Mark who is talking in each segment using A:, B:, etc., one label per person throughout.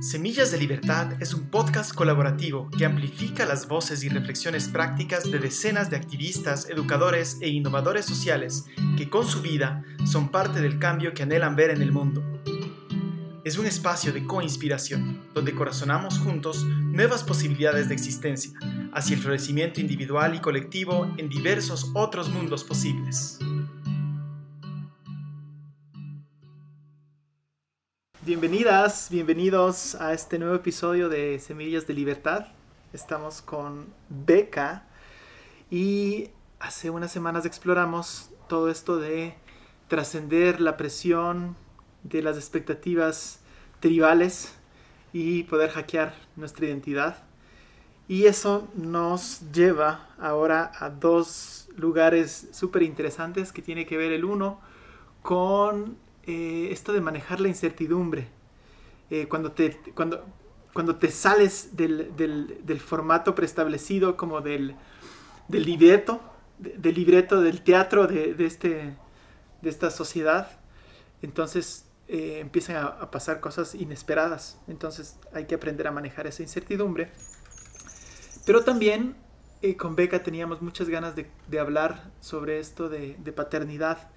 A: Semillas de Libertad es un podcast colaborativo que amplifica las voces y reflexiones prácticas de decenas de activistas, educadores e innovadores sociales que con su vida son parte del cambio que anhelan ver en el mundo. Es un espacio de coinspiración, donde corazonamos juntos nuevas posibilidades de existencia, hacia el florecimiento individual y colectivo en diversos otros mundos posibles. Bienvenidas, bienvenidos a este nuevo episodio de Semillas de Libertad. Estamos con Beca y hace unas semanas exploramos todo esto de trascender la presión de las expectativas tribales y poder hackear nuestra identidad. Y eso nos lleva ahora a dos lugares súper interesantes que tiene que ver el uno con eh, esto de manejar la incertidumbre. Eh, cuando, te, cuando, cuando te sales del, del, formato preestablecido como del, del libreto, del libreto del teatro de, de, este, de esta sociedad, entonces eh, empiezan a, pasar cosas inesperadas. Entonces hay que aprender a manejar esa incertidumbre. Pero también con Beca teníamos muchas ganas de, hablar sobre esto de, de paternidad,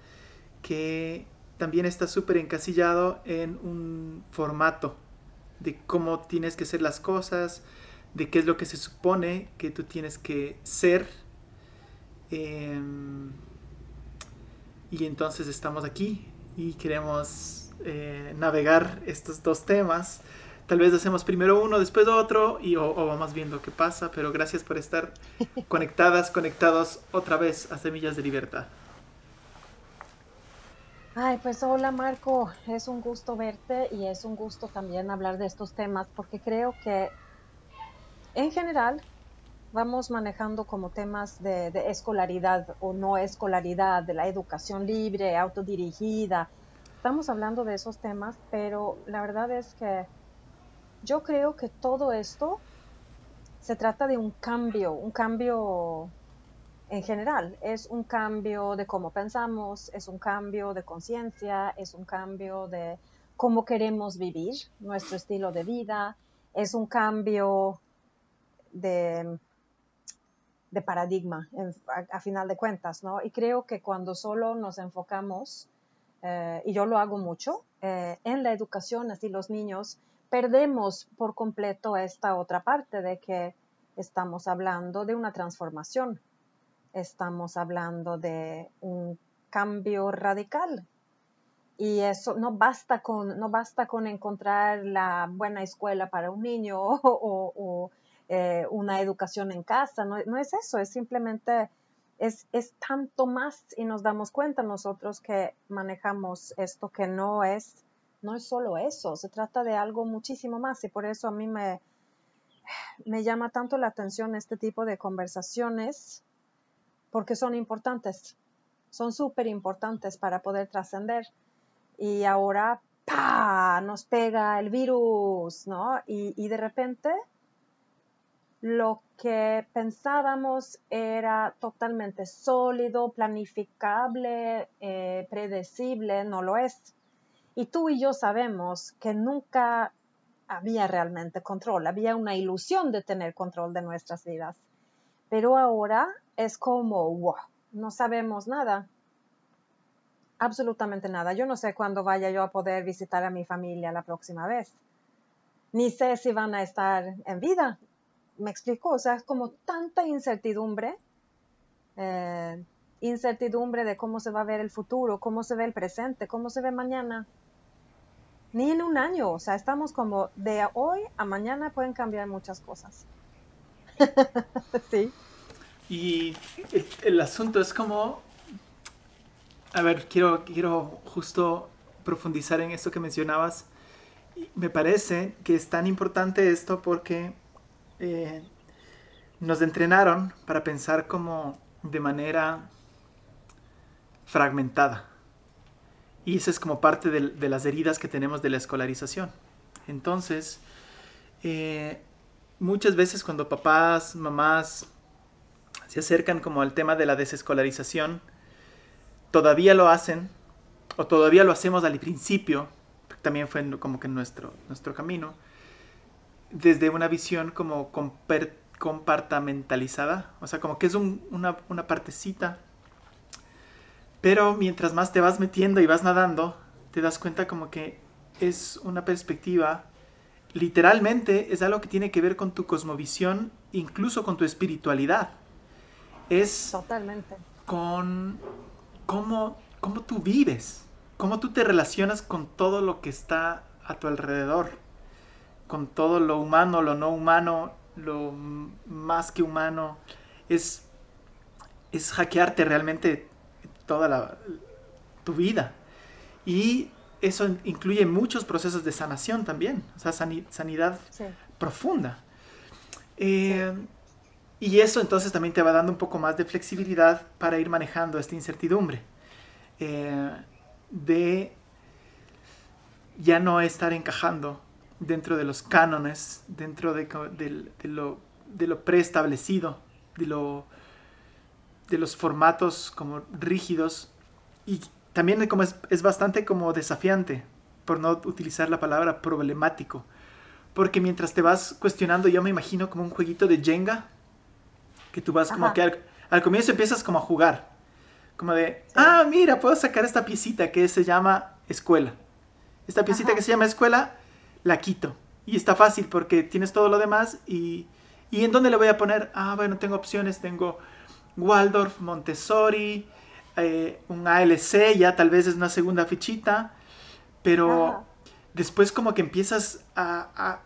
A: que también está súper encasillado en un formato de cómo tienes que hacer las cosas, de qué es lo que se supone que tú tienes que ser. Em, y entonces estamos aquí y queremos eh, navegar estos dos temas. Tal vez hacemos primero uno, después otro y o, o, vamos viendo qué pasa, pero gracias por estar conectadas, conectados otra vez a Semillas de Libertad.
B: Ay, pues hola Marco, es un gusto verte y es un gusto también hablar de estos temas porque creo que en general vamos manejando como temas de, escolaridad o no escolaridad, de la educación libre, autodirigida. Estamos hablando de esos temas, pero la verdad es que yo creo que todo esto se trata de un cambio, un cambio en general. Es un cambio de cómo pensamos, es un cambio de conciencia, es un cambio de cómo queremos vivir nuestro estilo de vida, es un cambio de, paradigma a, final de cuentas, ¿no? Y creo que cuando solo nos enfocamos, eh, y yo lo hago mucho, eh, en la educación, así los niños, perdemos por completo esta otra parte de que estamos hablando de una transformación estamos hablando de un cambio radical. Y eso no basta con, no basta con encontrar la buena escuela para un niño o, eh, una educación en casa, no, es eso, es simplemente, es, es, tanto más y nos damos cuenta nosotros que manejamos esto que no es, no es solo eso, se trata de algo muchísimo más y por eso a mí me, me llama tanto la atención este tipo de conversaciones porque son importantes, son súper importantes para poder trascender. Y ahora, ¡pa! nos pega el virus, ¿no? Y, de repente lo que pensábamos era totalmente sólido, planificable, eh, predecible, no lo es. Y tú y yo sabemos que nunca había realmente control, había una ilusión de tener control de nuestras vidas. Pero ahora es como, wow, no sabemos nada. Absolutamente nada. Yo no sé cuándo vaya yo a poder visitar a mi familia la próxima vez. Ni sé si van a estar en vida. Me explico, o sea, es como tanta incertidumbre, eh, incertidumbre de cómo se va a ver el futuro, cómo se ve el presente, cómo se ve mañana. Ni en un año, o sea, estamos como de hoy a mañana pueden cambiar muchas cosas. sí.
A: Y el asunto es como, a ver, quiero, quiero justo profundizar en esto que mencionabas. Me parece que es tan importante esto porque eh, nos entrenaron para pensar como de manera fragmentada. Y eso es como parte de, las heridas que tenemos de la escolarización. Entonces, eh, muchas veces cuando papás, mamás se acercan como al tema de la desescolarización, todavía lo hacen, o todavía lo hacemos al principio, también fue como que nuestro, nuestro camino, desde una visión como compartamentalizada, o sea, como que es una, una partecita. Pero mientras más te vas metiendo y vas nadando, te das cuenta como que es una perspectiva, literalmente es algo que tiene que ver con tu cosmovisión, incluso con tu espiritualidad. Es
B: Totalmente.
A: con cómo, cómo tú vives, cómo tú te relacionas con todo lo que está a tu alrededor, con todo lo humano, lo no humano, lo más que humano. Es, es hackearte realmente toda la, tu vida. Y eso incluye muchos procesos de sanación también, o sea, sanidad profunda. Eh, y eso entonces también te va dando un poco más de flexibilidad para ir manejando esta incertidumbre. Eh, de ya no estar encajando dentro de los cánones, dentro de, lo, preestablecido, de, de los formatos como rígidos y también como es, es, bastante como desafiante, por no utilizar la palabra problemático. Porque mientras te vas cuestionando, yo me imagino como un jueguito de Jenga, que tú vas como que al, comienzo empiezas como a jugar. Como de, ah, mira, puedo sacar esta piecita que se llama escuela. Esta piecita que se llama escuela, la quito. Y está fácil porque tienes todo lo demás y, y ¿en dónde le voy a poner? Ah, bueno, tengo opciones, tengo Waldorf, Montessori, eh, un ALC, ya tal vez es una segunda fichita, pero después como que empiezas a,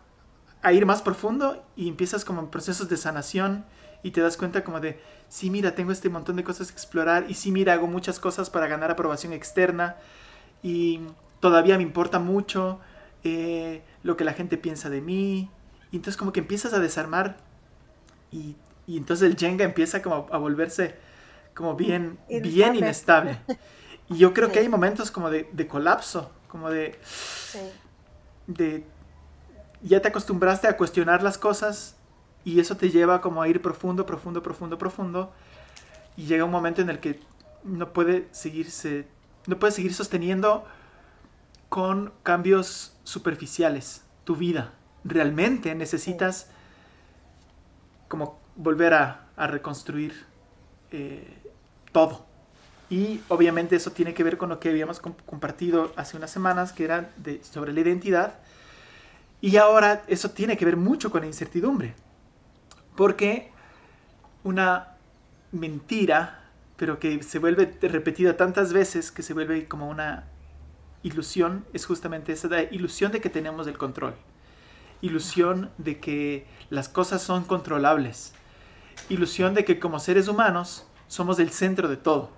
A: a, ir más profundo y empiezas como en procesos de sanación y te das cuenta como de, sí, mira, tengo este montón de cosas que explorar y sí, mira, hago muchas cosas para ganar aprobación externa y todavía me importa mucho eh, lo que la gente piensa de mí. Y entonces como que empiezas a desarmar y, y entonces el Jenga empieza como a volverse como bien, bien inestable. Y yo creo que hay momentos como de, colapso, como de, de... Ya te acostumbraste a cuestionar las cosas y eso te lleva como a ir profundo, profundo, profundo, profundo. Y llega un momento en el que no puede seguirse, no puede seguir sosteniendo con cambios superficiales tu vida. Realmente necesitas como volver a, reconstruir eh, todo. Y obviamente eso tiene que ver con lo que habíamos compartido hace unas semanas, que era sobre la identidad. Y ahora eso tiene que ver mucho con la incertidumbre. Porque una mentira, pero que se vuelve repetida tantas veces que se vuelve como una ilusión, es justamente esa ilusión de que tenemos el control. Ilusión de que las cosas son controlables. Ilusión de que como seres humanos somos el centro de todo.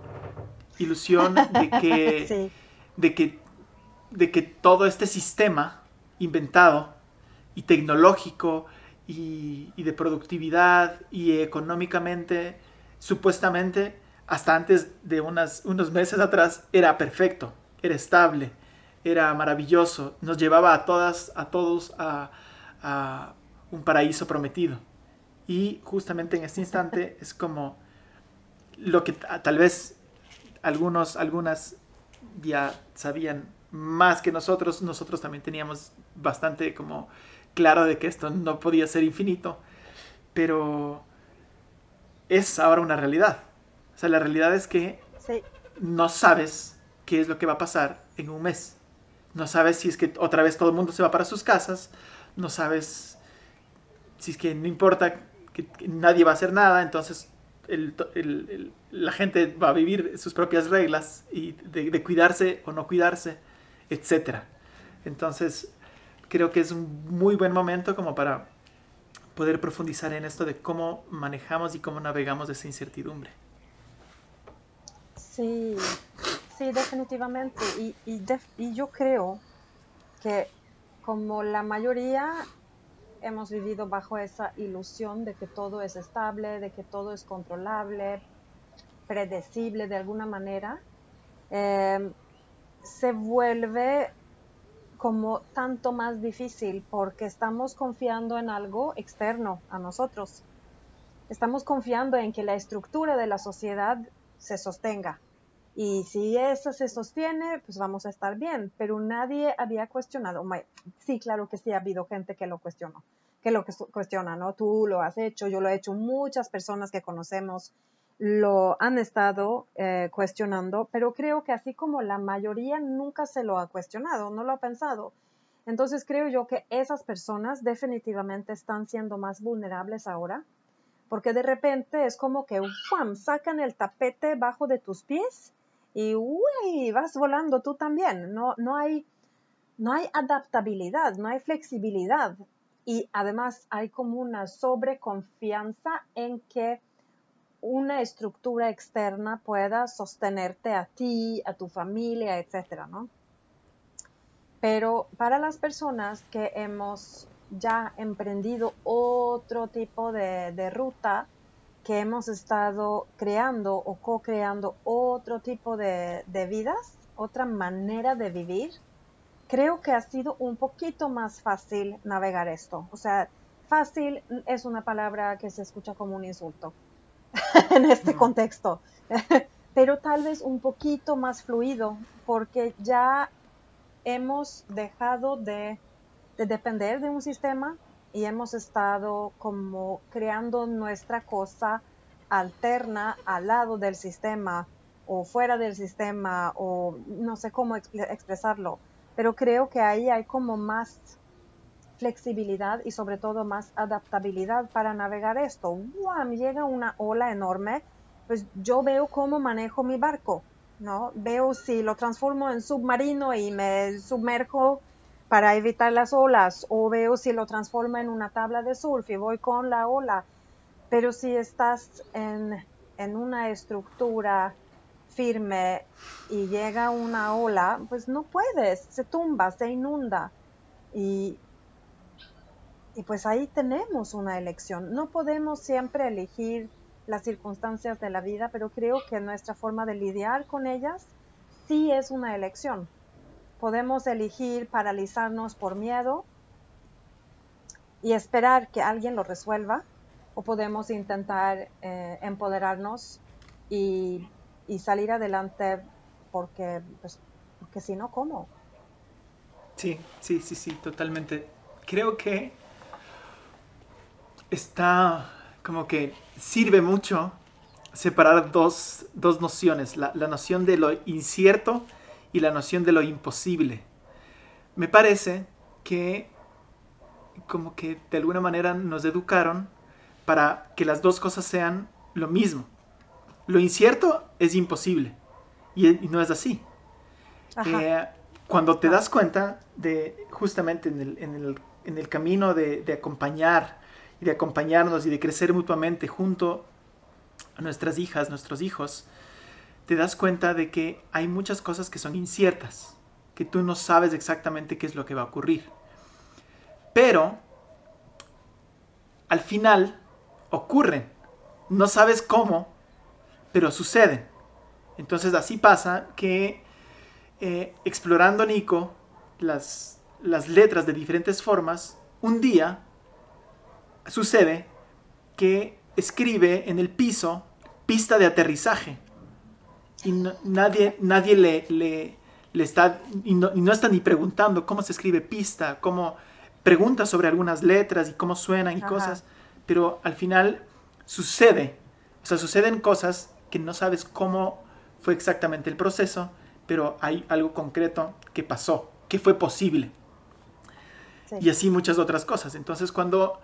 A: Ilusión de que, de que, de que todo este sistema inventado y tecnológico y, de productividad y económicamente, supuestamente, hasta antes de unas, unos meses atrás, era perfecto, era estable, era maravilloso, nos llevaba a todas, a todos a, a un paraíso prometido. Y justamente en este instante es como lo que tal vez algunos, algunas ya sabían más que nosotros, nosotros también teníamos bastante como claro de que esto no podía ser infinito, pero es ahora una realidad. O sea, la realidad es que no sabes qué es lo que va a pasar en un mes. No sabes si es que otra vez todo el mundo se va para sus casas, no sabes si es que no importa que nadie va a hacer nada, entonces la gente va a vivir sus propias reglas y de, cuidarse o no cuidarse, etc. Entonces, creo que es un muy buen momento como para poder profundizar en esto de cómo manejamos y cómo navegamos esa incertidumbre.
B: Sí, sí, definitivamente. Y, y yo creo que como la mayoría hemos vivido bajo esa ilusión de que todo es estable, de que todo es controlable, predecible de alguna manera, em, se vuelve como tanto más difícil porque estamos confiando en algo externo a nosotros. Estamos confiando en que la estructura de la sociedad se sostenga. Y si eso se sostiene, pues vamos a estar bien. Pero nadie había cuestionado. Sí, claro que sí ha habido gente que lo cuestionó. que lo cuestionan, ¿no? Tú lo has hecho, yo lo he hecho, muchas personas que conocemos lo han estado eh, cuestionando, pero creo que así como la mayoría nunca se lo ha cuestionado, no lo ha pensado. Entonces creo yo que esas personas definitivamente están siendo más vulnerables ahora, porque de repente es como que ¡fum! sacan el tapete bajo de tus pies y uy, vas volando tú también. No, no, hay, no hay adaptabilidad, no hay flexibilidad y además hay como una sobreconfianza en que una estructura externa pueda sostenerte a ti, a tu familia, etcétera, ¿no? Pero para las personas que hemos ya emprendido otro tipo de, ruta, que hemos estado creando o co-creando otro tipo de, de vidas, otra manera de vivir, creo que ha sido un poquito más fácil navegar esto. O sea, fácil es una palabra que se escucha como un insulto en este contexto, pero tal vez un poquito más fluido, porque ya hemos dejado de, depender de un sistema y hemos estado como creando nuestra cosa alterna al lado del sistema o fuera del sistema o no sé cómo expresarlo, pero creo que ahí hay como más flexibilidad y sobre todo más adaptabilidad para navegar esto. ¡Wow! Llega una ola enorme, pues yo veo cómo manejo mi barco, ¿no? Veo si lo transformo en submarino y me sumerjo para evitar las olas, o veo si lo transformo en una tabla de surf y voy con la ola. Pero si estás en, en una estructura firme y llega una ola, pues no puedes, se tumba, se inunda. Y y pues ahí tenemos una elección. No podemos siempre elegir las circunstancias de la vida, pero creo que nuestra forma de lidiar con ellas sí es una elección. Podemos elegir paralizarnos por miedo y esperar que alguien lo resuelva, o podemos intentar eh, empoderarnos y, salir adelante porque, pues, porque si no, ¿cómo?
A: Sí, sí, sí, sí, totalmente. Creo que está como que sirve mucho separar dos, nociones, la, noción de lo incierto y la noción de lo imposible. Me parece que como que de alguna manera nos educaron para que las dos cosas sean lo mismo. Lo incierto es imposible y, no es así. Eh, cuando te das cuenta de justamente en el, camino de, de acompañar y de acompañarnos y de crecer mutuamente junto a nuestras hijas, nuestros hijos, te das cuenta de que hay muchas cosas que son inciertas, que tú no sabes exactamente qué es lo que va a ocurrir. Pero al final ocurren. No sabes cómo, pero suceden. Entonces así pasa que eh, explorando Nico las, las letras de diferentes formas, un día sucede que escribe en el piso pista de aterrizaje. Y nadie, nadie le, le, está, y no, está ni preguntando cómo se escribe pista, cómo pregunta sobre algunas letras y cómo suenan y cosas, pero al final sucede, o sea, suceden cosas que no sabes cómo fue exactamente el proceso, pero hay algo concreto que pasó, que fue posible. Y así muchas otras cosas. Entonces cuando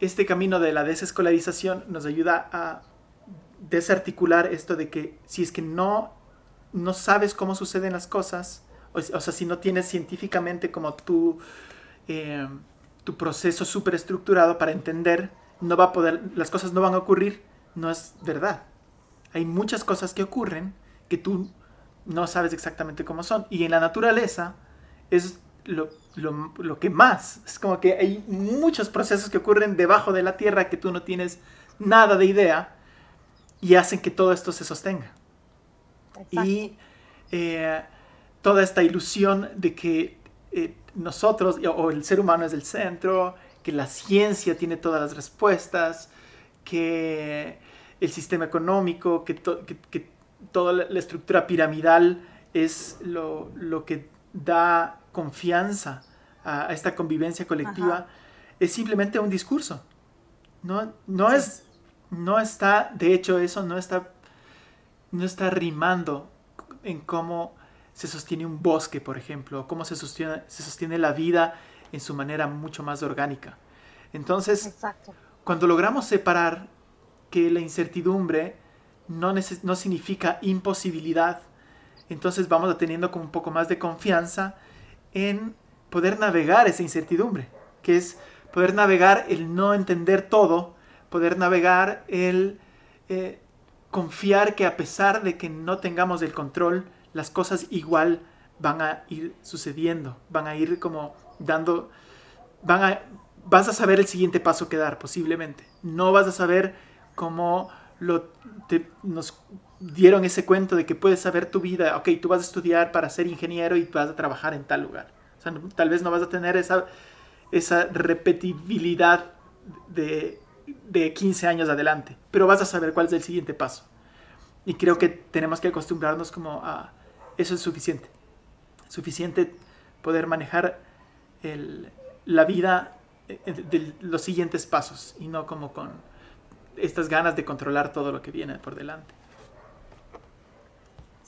A: este camino de la desescolarización nos ayuda a desarticular esto de que si es que no, no sabes cómo suceden las cosas, o, sea, si no tienes científicamente como tu, eh, tu proceso súper estructurado para entender, no va a poder, las cosas no van a ocurrir, no es verdad. Hay muchas cosas que ocurren que tú no sabes exactamente cómo son. Y en la naturaleza es lo, lo, que más. Es como que hay muchos procesos que ocurren debajo de la tierra que tú no tienes nada de idea y hacen que todo esto se sostenga. Y eh, toda esta ilusión de que eh, nosotros o el ser humano es el centro, que la ciencia tiene todas las respuestas, que el sistema económico, que, que, toda la estructura piramidal es lo, lo que da confianza a, esta convivencia colectiva, es simplemente un discurso. No, no, es, no está, de hecho, eso no está, no está rimando en cómo se sostiene un bosque, por ejemplo, cómo se sostiene, se sostiene la vida en su manera mucho más orgánica. Entonces, cuando logramos separar que la incertidumbre no, no significa imposibilidad, entonces vamos teniendo como un poco más de confianza en poder navegar esa incertidumbre, que es poder navegar el no entender todo, poder navegar el eh, confiar que a pesar de que no tengamos el control, las cosas igual van a ir sucediendo, van a ir como dando, van a, vas a saber el siguiente paso que dar posiblemente. No vas a saber cómo lo, nos dieron ese cuento de que puedes saber tu vida, ok, tú vas a estudiar para ser ingeniero y vas a trabajar en tal lugar. O sea, tal vez no vas a tener esa, esa repetibilidad de, de 15 años adelante, pero vas a saber cuál es el siguiente paso. Y creo que tenemos que acostumbrarnos como a... Eso es suficiente. Suficiente poder manejar el, la vida de los siguientes pasos y no como con estas ganas de controlar todo lo que viene por delante.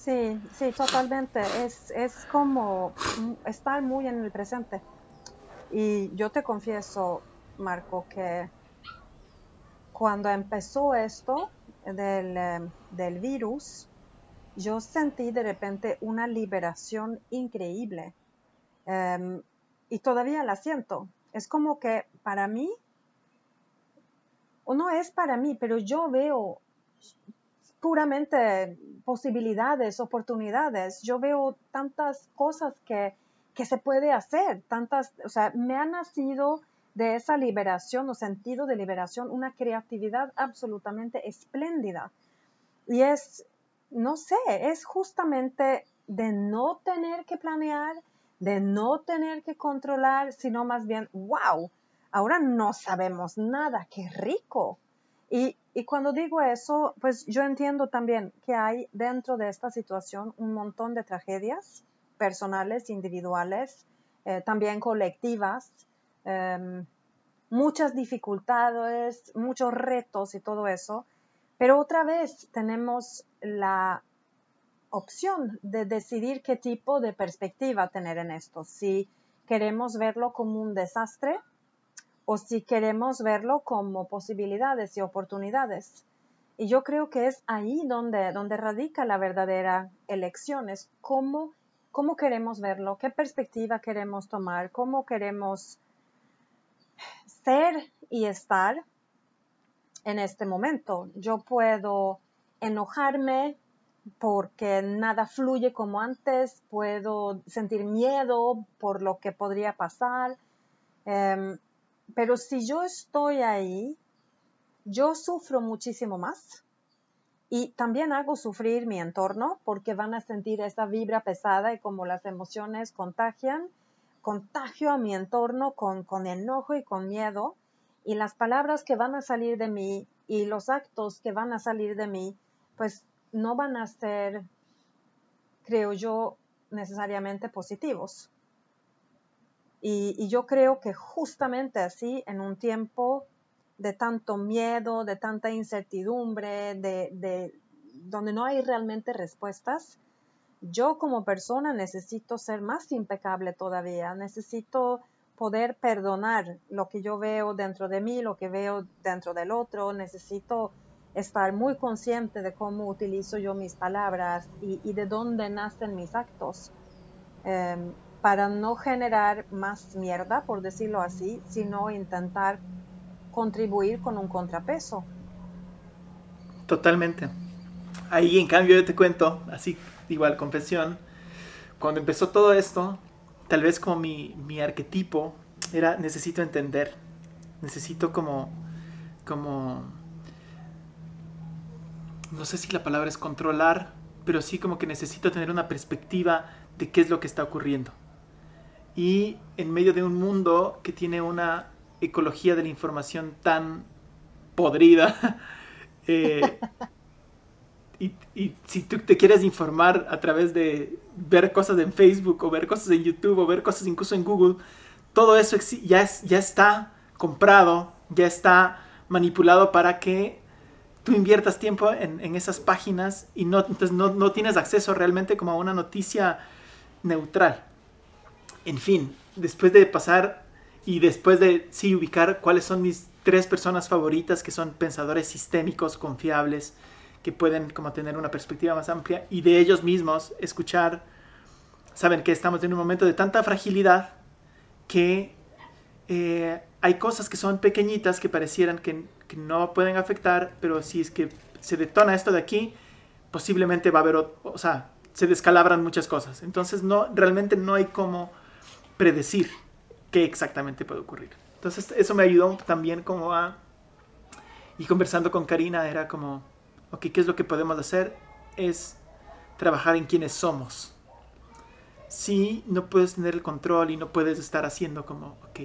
B: Sí, sí, totalmente. Es, es como estar muy en el presente. Y yo te confieso, Marco, que cuando empezó esto del, em, del virus, yo sentí de repente una liberación increíble. Em, y todavía la siento. Es como que para mí, o no es para mí, pero yo veo puramente posibilidades, oportunidades. Yo veo tantas cosas que, que se puede hacer, tantas, o sea, me ha nacido de esa liberación o sentido de liberación una creatividad absolutamente espléndida. Y es, no sé, es justamente de no tener que planear, de no tener que controlar, sino más bien, wow, ahora no sabemos nada, qué rico. Y, cuando digo eso, pues yo entiendo también que hay dentro de esta situación un montón de tragedias personales, individuales, eh, también colectivas, em, muchas dificultades, muchos retos y todo eso, pero otra vez tenemos la opción de decidir qué tipo de perspectiva tener en esto, si queremos verlo como un desastre o si queremos verlo como posibilidades y oportunidades. Y yo creo que es ahí donde, donde radica la verdadera elección, es cómo, cómo queremos verlo, qué perspectiva queremos tomar, cómo queremos ser y estar en este momento. Yo puedo enojarme porque nada fluye como antes, puedo sentir miedo por lo que podría pasar, em, pero si yo estoy ahí, yo sufro muchísimo más y también hago sufrir mi entorno porque van a sentir esa vibra pesada y como las emociones contagian, contagio a mi entorno con, con enojo y con miedo y las palabras que van a salir de mí y los actos que van a salir de mí, pues no van a ser, creo yo, necesariamente positivos. Y, yo creo que justamente así, en un tiempo de tanto miedo, de tanta incertidumbre, de, donde no hay realmente respuestas, yo como persona necesito ser más impecable todavía, necesito poder perdonar lo que yo veo dentro de mí, lo que veo dentro del otro, necesito estar muy consciente de cómo utilizo yo mis palabras y, de dónde nacen mis actos. Em, para no generar más mierda, por decirlo así, sino intentar contribuir con un contrapeso.
A: Totalmente. Ahí en cambio yo te cuento, así igual confesión, cuando empezó todo esto, tal vez como mi, mi arquetipo era necesito entender, necesito como, como, no sé si la palabra es controlar, pero sí como que necesito tener una perspectiva de qué es lo que está ocurriendo y en medio de un mundo que tiene una ecología de la información tan podrida. Eh, y, si tú te quieres informar a través de ver cosas en Facebook o ver cosas en YouTube o ver cosas incluso en Google, todo eso ya, es, ya está comprado, ya está manipulado para que tú inviertas tiempo en, esas páginas y no, entonces no, no, tienes acceso realmente como a una noticia neutral. En fin, después de pasar y después de sí ubicar cuáles son mis tres personas favoritas que son pensadores sistémicos, confiables, que pueden como tener una perspectiva más amplia y de ellos mismos escuchar, saben que estamos en un momento de tanta fragilidad que eh, hay cosas que son pequeñitas que parecieran que, no pueden afectar, pero si es que se detona esto de aquí, posiblemente va a haber, o, sea, se descalabran muchas cosas. Entonces no, realmente no hay cómo predecir qué exactamente puede ocurrir. Entonces eso me ayudó también como a... Y conversando con Karina era como, ok, ¿qué es lo que podemos hacer? Es trabajar en quienes somos. Si no puedes tener el control y no puedes estar haciendo como, ok,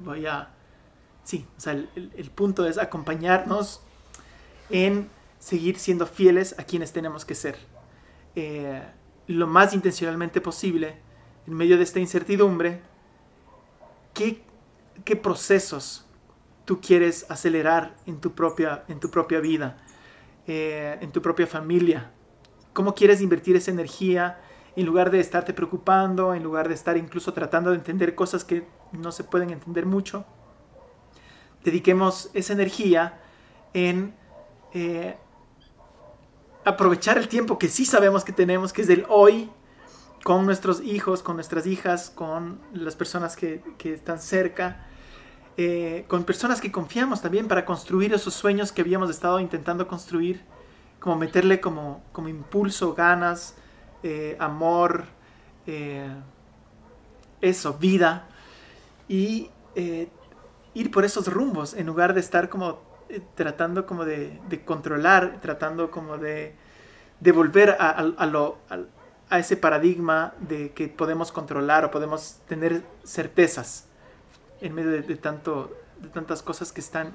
A: voy, a... Sí, o sea, el, punto es acompañarnos en seguir siendo fieles a quienes tenemos que ser. Eh, lo más intencionalmente posible, en medio de esta incertidumbre, ¿qué, qué procesos tú quieres acelerar en tu propia, en tu propia vida? Eh, en tu propia familia. ¿Cómo quieres invertir esa energía en lugar de estarte preocupando, en lugar de estar incluso tratando de entender cosas que no se pueden entender mucho? Dediquemos esa energía en eh, aprovechar el tiempo que sí sabemos que tenemos, que es el hoy, con nuestros hijos, con nuestras hijas, con las personas que, están cerca eh, con personas que confiamos también para construir esos sueños que habíamos estado intentando construir, como meterle como, como impulso, ganas, eh, amor, eh, eso, vida, y ir por esos rumbos en lugar de estar como tratando como de, controlar, tratando como de, de volver a, lo, a ese paradigma de que podemos controlar o podemos tener certezas en medio de, tanto, de tantas cosas que están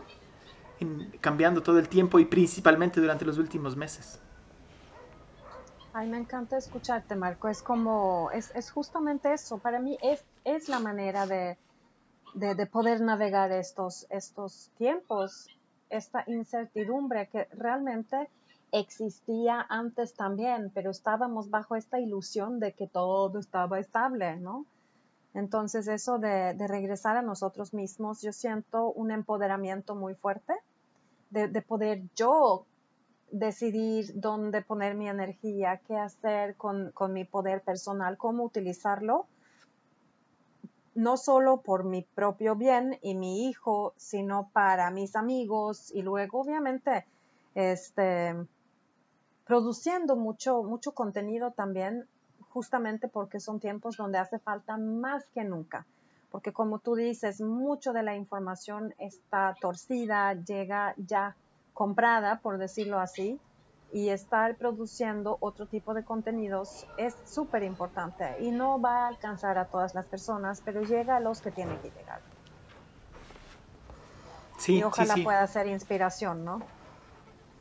A: cambiando todo el tiempo y principalmente durante los últimos meses.
B: Ay, me encanta escucharte, Marco. Es como, es, es justamente eso. Para mí es, es la manera de, de, de, poder navegar estos, estos tiempos, esta incertidumbre que realmente existía antes también, pero estábamos bajo esta ilusión de que todo estaba estable, ¿no? Entonces eso de, regresar a nosotros mismos, yo siento un empoderamiento muy fuerte de, poder yo decidir dónde poner mi energía, qué hacer con, mi poder personal, cómo utilizarlo, no solo por mi propio bien y mi hijo, sino para mis amigos y luego obviamente este produciendo mucho mucho contenido también justamente porque son tiempos donde hace falta más que nunca. Porque como tú dices, mucho de la información está torcida, llega ya comprada, por decirlo así, y estar produciendo otro tipo de contenidos es súper importante y no va a alcanzar a todas las personas, pero llega a los que tienen que llegar. Sí, y ojalá pueda ser inspiración, ¿no?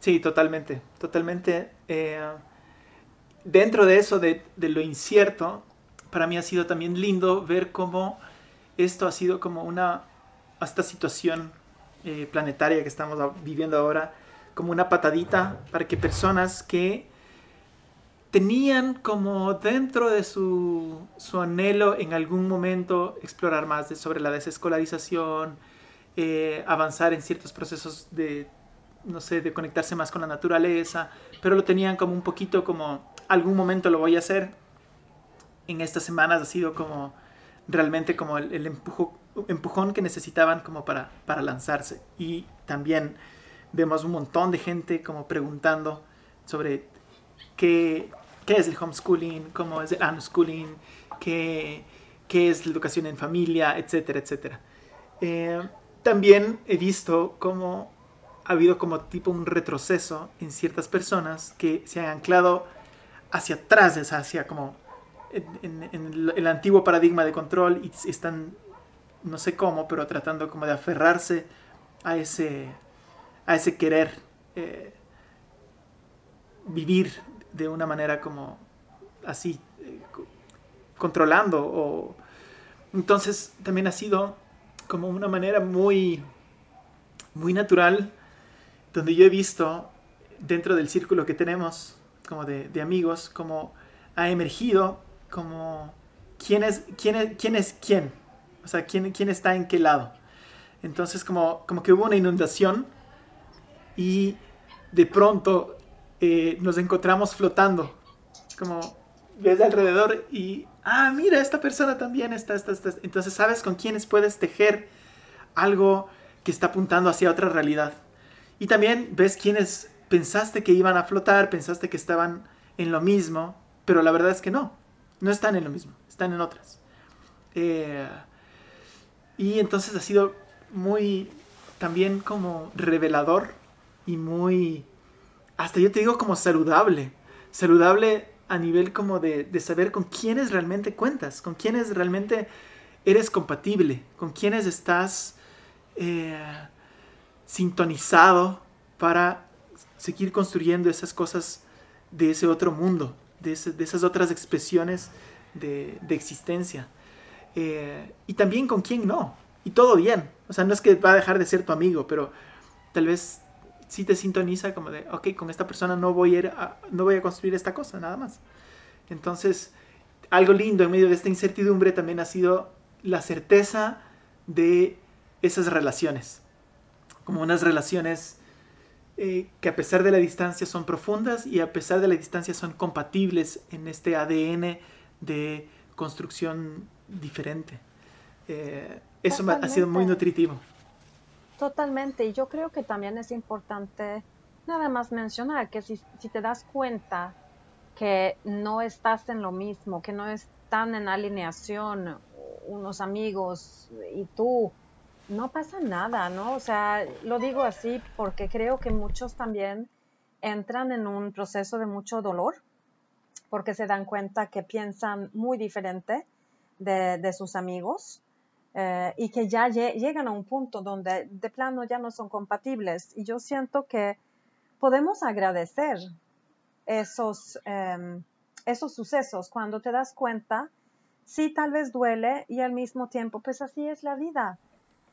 A: Sí, totalmente, totalmente. Eh, dentro de eso, de, lo incierto, para mí ha sido también lindo ver cómo esto ha sido como una, esta situación eh, planetaria que estamos viviendo ahora, como una patadita para que personas que tenían como dentro de su, anhelo en algún momento explorar más sobre la desescolarización, eh, avanzar en ciertos procesos de, no sé, de conectarse más con la naturaleza, pero lo tenían como un poquito como algún momento lo voy a hacer. En estas semanas ha sido como realmente como el, empujón que necesitaban como para, para lanzarse. Y también vemos un montón de gente como preguntando sobre qué, qué es el homeschooling, cómo es el unschooling, qué, qué es la educación en familia, etcétera, etcétera. Eh, también he visto cómo ha habido como tipo un retroceso en ciertas personas que se han anclado hacia atrás, hacia como en, el, antiguo paradigma de control y están, no sé cómo, pero tratando como de aferrarse a ese, a ese querer eh, vivir de una manera como así, eh, controlando. O... Entonces también ha sido como una manera muy, muy natural, donde yo he visto dentro del círculo que tenemos, como de, amigos, como ha emergido como quién es quién, quién, es quién, o sea, quién, quién está en qué lado. Entonces como, como que hubo una inundación y de pronto eh, nos encontramos flotando, como ves alrededor y, ah, mira, esta persona también está, está, está. Entonces sabes con quiénes puedes tejer algo que está apuntando hacia otra realidad. Y también ves quiénes pensaste que iban a flotar, pensaste que estaban en lo mismo, pero la verdad es que no, no están en lo mismo, están en otras. Eh, y entonces ha sido muy también como revelador y muy, hasta yo te digo como saludable, saludable a nivel como de, saber con quiénes realmente cuentas, con quiénes realmente eres compatible, con quiénes estás eh, sintonizado para seguir construyendo esas cosas de ese otro mundo, de, esas otras expresiones de, existencia. Eh, y también con quién no. Y todo bien. O sea, no es que va a dejar de ser tu amigo, pero tal vez sí te sintoniza como de, ok, con esta persona no voy a, no voy a construir esta cosa, nada más. Entonces, algo lindo en medio de esta incertidumbre también ha sido la certeza de esas relaciones. Como unas relaciones eh, que a pesar de la distancia son profundas y a pesar de la distancia son compatibles en este ADN de construcción diferente. Eh, eso ha sido muy nutritivo.
B: Totalmente, y yo creo que también es importante nada más mencionar que si, si te das cuenta que no estás en lo mismo, que no están en alineación unos amigos y tú, no pasa nada, ¿no? O sea, lo digo así porque creo que muchos también entran en un proceso de mucho dolor porque se dan cuenta que piensan muy diferente de, sus amigos eh, y que ya llegan a un punto donde de plano ya no son compatibles. Y yo siento que podemos agradecer esos, em, esos sucesos cuando te das cuenta, sí tal vez duele y al mismo tiempo, pues así es la vida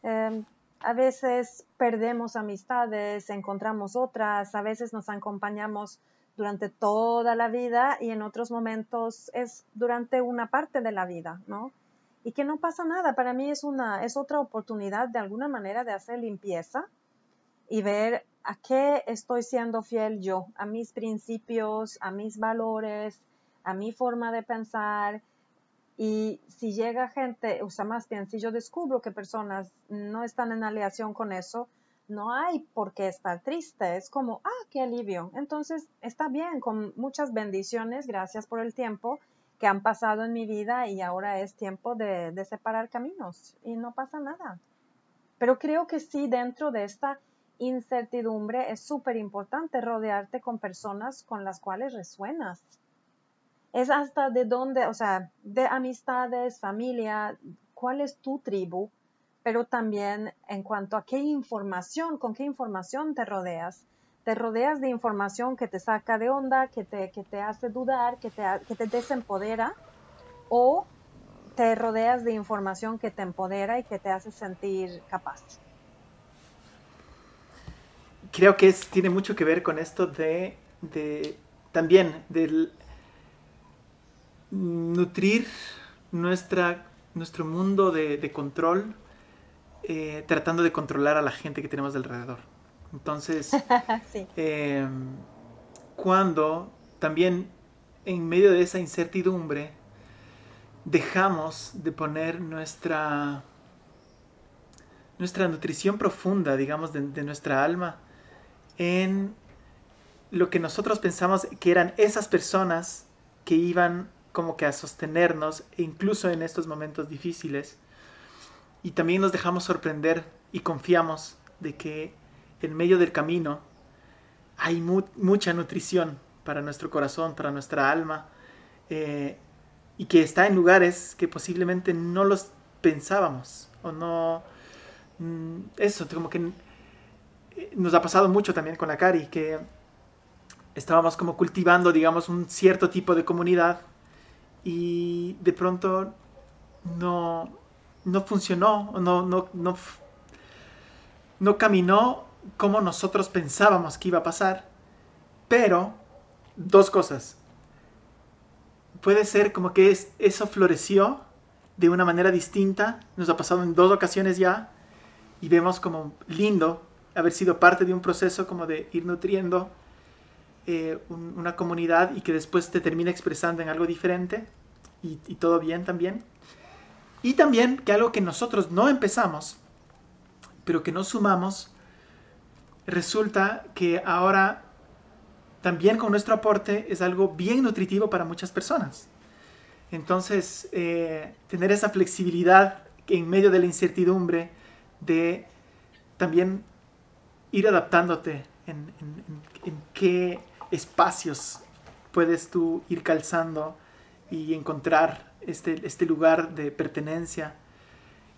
B: Em, a veces perdemos amistades, encontramos otras, a veces nos acompañamos durante toda la vida y en otros momentos es durante una parte de la vida, ¿no? Y que no pasa nada, para mí es una es otra oportunidad de alguna manera de hacer limpieza y ver a qué estoy siendo fiel yo, a mis principios, a mis valores, a mi forma de pensar y si llega gente, o sea, más bien, si yo descubro que personas no están en aleación con eso, no hay por qué estar triste. Es como, ah, qué alivio. Entonces, está bien, con muchas bendiciones, gracias por el tiempo que han pasado en mi vida y ahora es tiempo de, de separar caminos y no pasa nada. Pero creo que sí, dentro de esta incertidumbre es súper importante rodearte con personas con las cuales resuenas es hasta de dónde, o sea, de amistades, familia, cuál es tu tribu, pero también en cuanto a qué información, con qué información te rodeas. Te rodeas de información que te saca de onda, que te, que te hace dudar, que te, que te desempodera, o te rodeas de información que te empodera y que te hace sentir capaz.
A: Creo que es, tiene mucho que ver con esto de, de también del nutrir nuestra, nuestro mundo de, control eh, tratando de controlar a la gente que tenemos alrededor. Entonces, em, cuando también en medio de esa incertidumbre dejamos de poner nuestra, nuestra nutrición profunda, digamos, de, de nuestra alma en lo que nosotros pensamos que eran esas personas que iban como que a sostenernos, incluso en estos momentos difíciles. Y también nos dejamos sorprender y confiamos de que en medio del camino hay mucha nutrición para nuestro corazón, para nuestra alma, eh, y que está en lugares que posiblemente no los pensábamos, o no... Mm, eso, como que eh, nos ha pasado mucho también con la Cari, que estábamos como cultivando, digamos, un cierto tipo de comunidad y de pronto no, no funcionó, no, no, no, no caminó como nosotros pensábamos que iba a pasar. Pero, dos cosas. Puede ser como que es, eso floreció de una manera distinta. Nos ha pasado en dos ocasiones ya. Y vemos como lindo haber sido parte de un proceso como de ir nutriendo eh, una comunidad y que después te termina expresando en algo diferente. Y, todo bien también. Y también que algo que nosotros no empezamos, pero que nos sumamos, resulta que ahora también con nuestro aporte es algo bien nutritivo para muchas personas. Entonces, eh, tener esa flexibilidad en medio de la incertidumbre de también ir adaptándote en qué espacios puedes tú ir calzando y encontrar este, este lugar de pertenencia.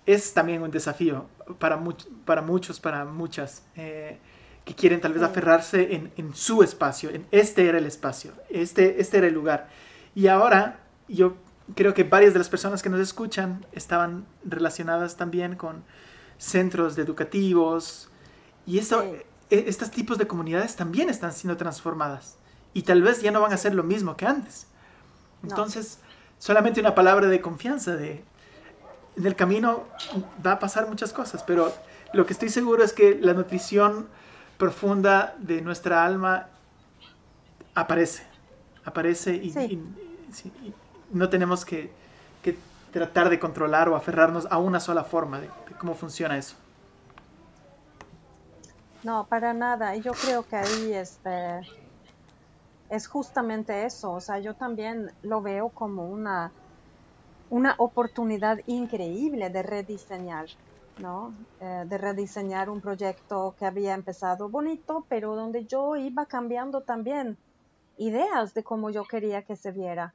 A: Es también un desafío para, para muchos, para muchas, eh, que quieren tal vez aferrarse en, en, su espacio, en este era el espacio, este, este era el lugar. Y ahora yo creo que varias de las personas que nos escuchan estaban relacionadas también con centros educativos y esto, estos tipos de comunidades también están siendo transformadas y tal vez ya no van a ser lo mismo que antes. Entonces, solamente una palabra de confianza, de en el camino va a pasar muchas cosas, pero lo que estoy seguro es que la nutrición profunda de nuestra alma aparece, aparece y, no tenemos que, tratar de controlar o aferrarnos a una sola forma de, cómo funciona eso.
B: No, para nada. Y yo creo que ahí este, es justamente eso. O sea, yo también lo veo como una, una oportunidad increíble de rediseñar, ¿no? Eh, de rediseñar un proyecto que había empezado bonito, pero donde yo iba cambiando también ideas de cómo yo quería que se viera.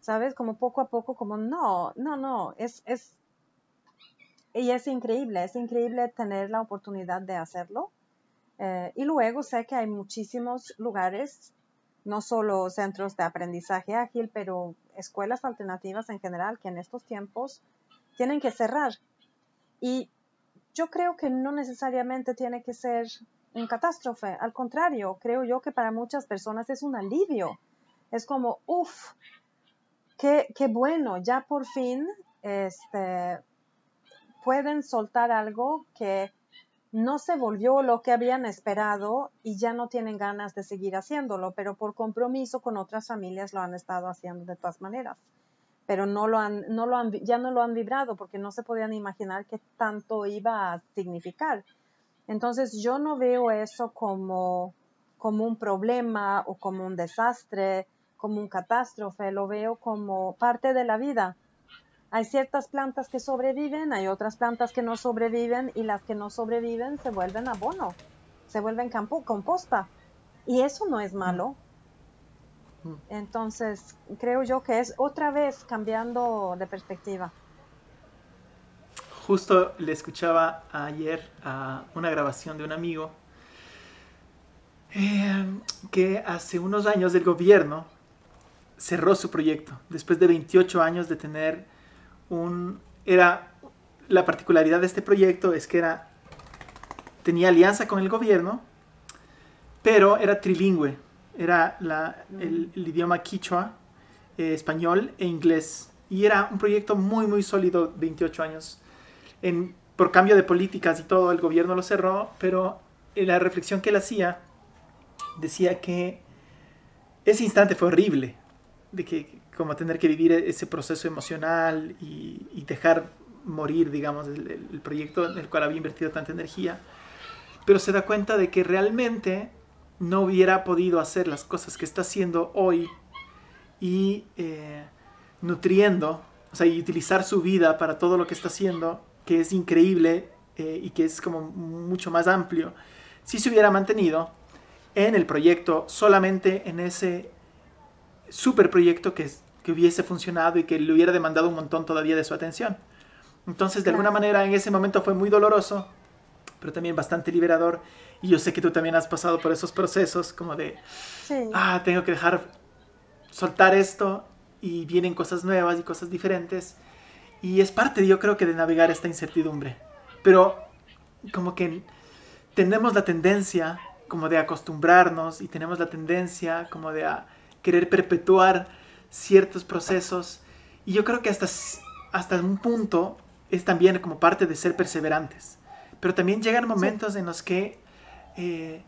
B: ¿Sabes? Como poco a poco, como no, no, no, es, es, y es increíble, es increíble tener la oportunidad de hacerlo. Eh, y luego sé que hay muchísimos lugares no solo centros de aprendizaje ágil, pero escuelas alternativas en general que en estos tiempos tienen que cerrar. Y yo creo que no necesariamente tiene que ser un catástrofe, al contrario, creo yo que para muchas personas es un alivio. Es como, uff, qué, qué, bueno, ya por fin este, pueden soltar algo que no se volvió lo que habían esperado y ya no tienen ganas de seguir haciéndolo, pero por compromiso con otras familias lo han estado haciendo de todas maneras. Pero no lo han, no lo han, ya no lo han vibrado porque no se podían imaginar qué tanto iba a significar. Entonces yo no veo eso como, como un problema o como un desastre, como un catástrofe, lo veo como parte de la vida hay ciertas plantas que sobreviven, hay otras plantas que no sobreviven y las que no sobreviven se vuelven abono, se vuelven campo, composta. Y eso no es malo. Entonces, creo yo que es otra vez cambiando de perspectiva.
A: Justo le escuchaba ayer a una grabación de un amigo eh, que hace unos años el gobierno cerró su proyecto después de 28 años de tener un, era, la particularidad de este proyecto es que era, tenía alianza con el gobierno, pero era trilingüe, era la, el, idioma quichua, eh, español e inglés. Y era un proyecto muy, muy sólido, 28 años. En, por cambio de políticas y todo, el gobierno lo cerró, pero en la reflexión que él hacía decía que ese instante fue horrible, de que como tener que vivir ese proceso emocional y, dejar morir, digamos, el, proyecto en el cual había invertido tanta energía, pero se da cuenta de que realmente no hubiera podido hacer las cosas que está haciendo hoy y eh, nutriendo, o sea, y utilizar su vida para todo lo que está haciendo, que es increíble eh, y que es como mucho más amplio, si se hubiera mantenido en el proyecto, solamente en ese super proyecto que, que hubiese funcionado y que le hubiera demandado un montón todavía de su atención. Entonces, de alguna manera, en ese momento fue muy doloroso, pero también bastante liberador. Y yo sé que tú también has pasado por esos procesos como de, ah, tengo que dejar soltar esto y vienen cosas nuevas y cosas diferentes. Y es parte, yo creo que, de navegar esta incertidumbre. Pero como que tenemos la tendencia como de acostumbrarnos y tenemos la tendencia como de a querer perpetuar ciertos procesos. Y yo creo que hasta, hasta un punto es también como parte de ser perseverantes. Pero también llegan momentos en los que eh,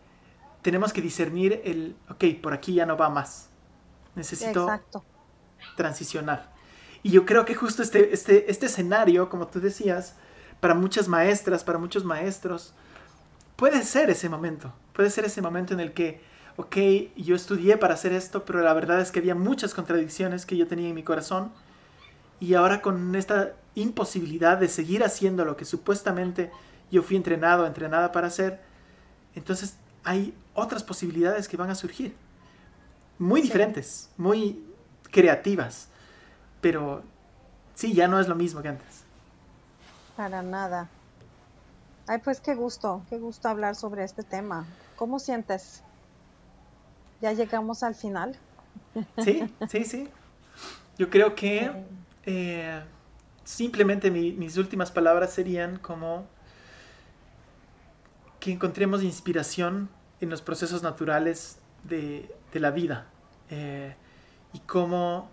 A: tenemos que discernir el, ok, por aquí ya no va más. Necesito transicionar. Y yo creo que justo este, este, este escenario, como tú decías, para muchas maestras, para muchos maestros, puede ser ese momento. Puede ser ese momento en el que, ok, yo estudié para hacer esto, pero la verdad es que había muchas contradicciones que yo tenía en mi corazón. Y ahora con esta imposibilidad de seguir haciendo lo que supuestamente yo fui entrenado, entrenada para hacer, entonces hay otras posibilidades que van a surgir. Muy diferentes, muy creativas. Pero sí, ya no es lo mismo que antes.
B: Para nada. Ay, pues qué gusto, qué gusto hablar sobre este tema. ¿Cómo sientes? ¿Ya llegamos al final?
A: Sí, sí, sí. Yo creo que eh, simplemente mis últimas palabras serían como que encontremos inspiración en los procesos naturales de, la vida eh, y cómo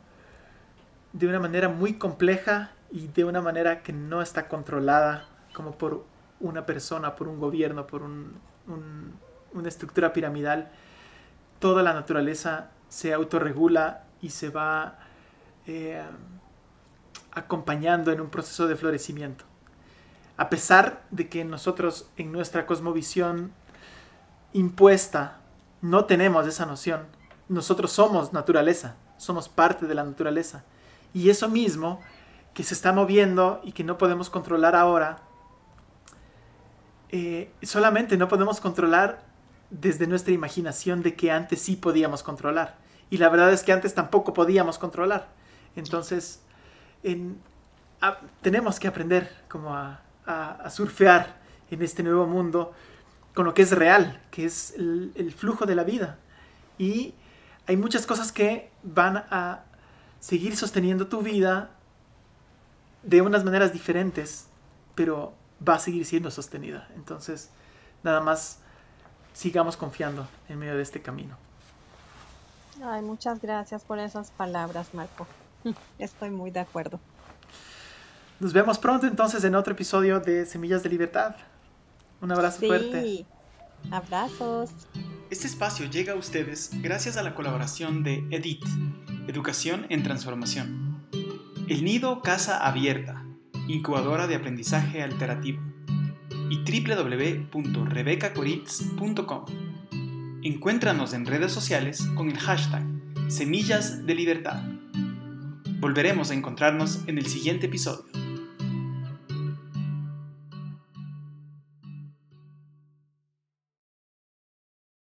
A: de una manera muy compleja y de una manera que no está controlada como por una persona, por un gobierno, por una estructura piramidal, toda la naturaleza se autorregula y se va eh, acompañando en un proceso de florecimiento. A pesar de que nosotros en nuestra cosmovisión impuesta no tenemos esa noción, nosotros somos naturaleza, somos parte de la naturaleza y eso mismo que se está moviendo y que no podemos controlar ahora, eh, solamente no podemos controlar desde nuestra imaginación de que antes sí podíamos controlar. Y la verdad es que antes tampoco podíamos controlar. Entonces, tenemos que aprender como a, surfear en este nuevo mundo con lo que es real, que es el flujo de la vida. Y hay muchas cosas que van a seguir sosteniendo tu vida de unas maneras diferentes, pero va a seguir siendo sostenida. Entonces, nada más sigamos confiando en medio de este camino.
B: Ay, muchas gracias por esas palabras, Marco. Estoy muy de acuerdo.
A: Nos vemos pronto entonces en otro episodio de Semillas de Libertad. Un abrazo sí. fuerte.
B: Abrazos.
A: Este espacio llega a ustedes gracias a la colaboración de Edit, Educación en Transformación. El Nido Casa Abierta, incubadora de aprendizaje alternativo. Y www.rebecacoritz.com. Encuéntranos en redes sociales con el hashtag Semillas de Libertad. Volveremos a encontrarnos en el siguiente episodio.